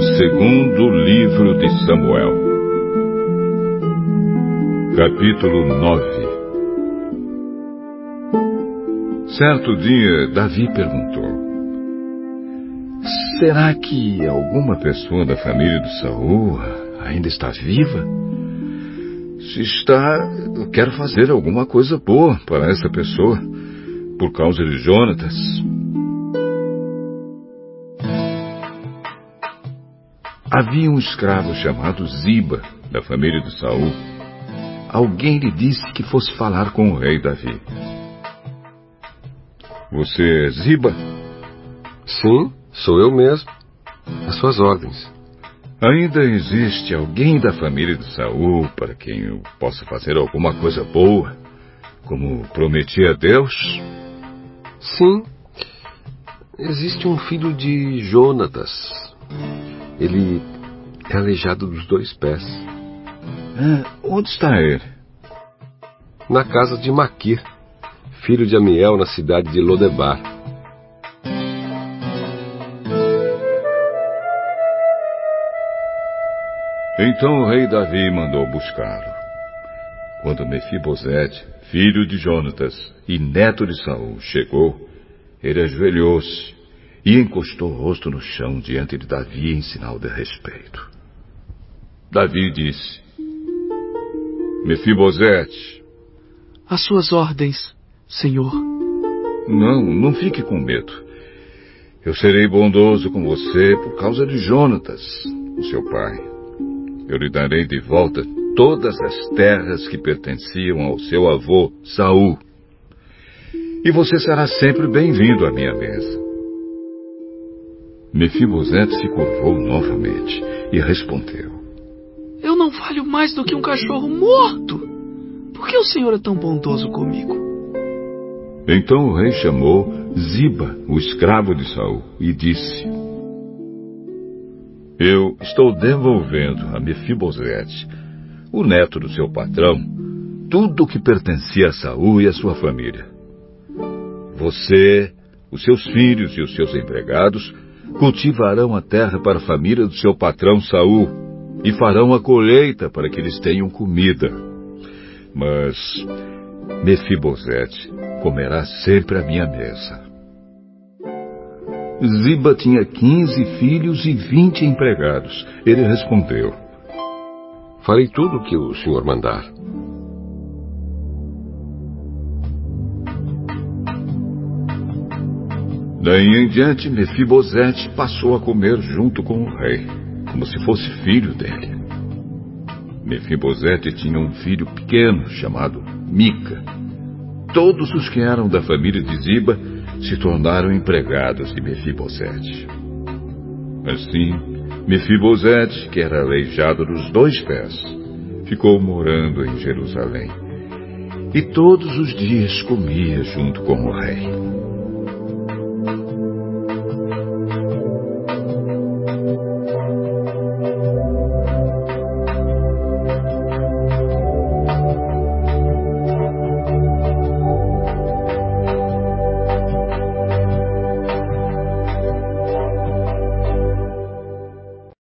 Segundo livro de Samuel. Capítulo 9 Certo dia, Davi perguntou: Será que alguma pessoa da família do Saul ainda está viva? Se está, eu quero fazer alguma coisa boa para essa pessoa, por causa de Jonatas. Havia um escravo chamado Ziba, da família de Saul. Alguém lhe disse que fosse falar com o rei Davi. Você é Ziba? Sim, sou eu mesmo. As suas ordens. Ainda existe alguém da família de Saul para quem eu possa fazer alguma coisa boa, como prometi a Deus? Sim. Existe um filho de Jonatas. Ele é aleijado dos dois pés. Ah, onde está ele? Na casa de Maquir, filho de Amiel, na cidade de Lodebar. Então o rei Davi mandou buscá-lo. Quando Mefibosete, filho de Jonatas e neto de Saul, chegou, ele ajoelhou-se e encostou o rosto no chão diante de Davi em sinal de respeito. Davi disse: Mefibosete. As suas ordens, senhor. Não, não fique com medo. Eu serei bondoso com você por causa de Jonatas, o seu pai. Eu lhe darei de volta todas as terras que pertenciam ao seu avô Saul. E você será sempre bem-vindo à minha mesa. Mefibosete se curvou novamente e respondeu: Eu não valho mais do que um cachorro morto. Por que o senhor é tão bondoso comigo? Então o rei chamou Ziba, o escravo de Saul, e disse: Eu estou devolvendo a Mefibosete, o neto do seu patrão, tudo o que pertencia a Saul e a sua família. Você, os seus filhos e os seus empregados cultivarão a terra para a família do seu patrão Saul e farão a colheita para que eles tenham comida. Mas Mefibosete comerá sempre à minha mesa. Ziba tinha quinze filhos e vinte empregados. Ele respondeu: Farei tudo o que o senhor mandar. Daí em diante, Mefibosete passou a comer junto com o rei, como se fosse filho dele. Mefibosete tinha um filho pequeno chamado Mica. Todos os que eram da família de Ziba se tornaram empregados de Mefibosete. Assim, Mefibosete, que era aleijado dos dois pés, ficou morando em Jerusalém. E todos os dias comia junto com o rei.